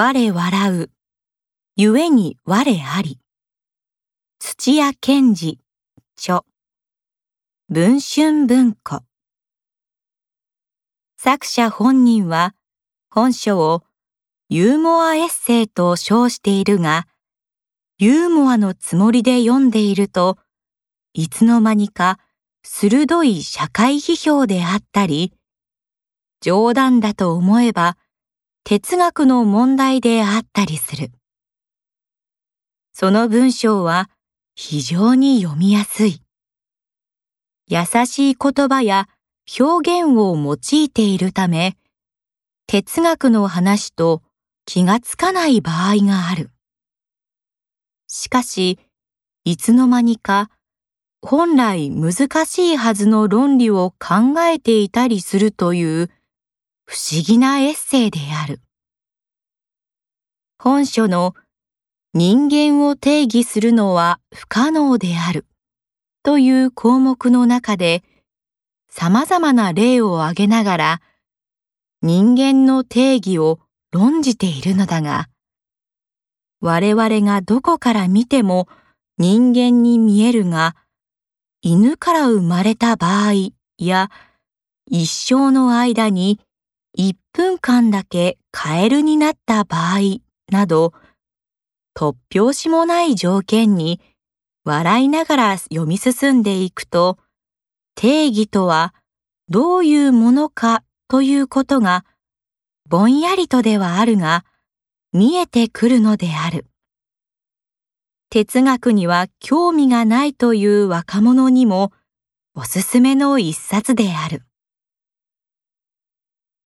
我笑う、故に我あり。土屋健治、著。文春文庫。作者本人は本書をユーモアエッセイと称しているが、ユーモアのつもりで読んでいると、いつの間にか鋭い社会批評であったり、冗談だと思えば哲学の問題であったりする。その文章は非常に読みやすい。優しい言葉や表現を用いているため、哲学の話と気がつかない場合がある。しかし、いつの間にか本来難しいはずの論理を考えていたりするという不思議なエッセイである。本書の人間を定義するのは不可能であるという項目の中で様々な例を挙げながら人間の定義を論じているのだが我々がどこから見ても人間に見えるが犬から生まれた場合や一生の間に1分間だけカエルになった場合など、突拍子もない条件に笑いながら読み進んでいくと、定義とはどういうものかということが、ぼんやりとではあるが、見えてくるのである。哲学には興味がないという若者にもおすすめの一冊である。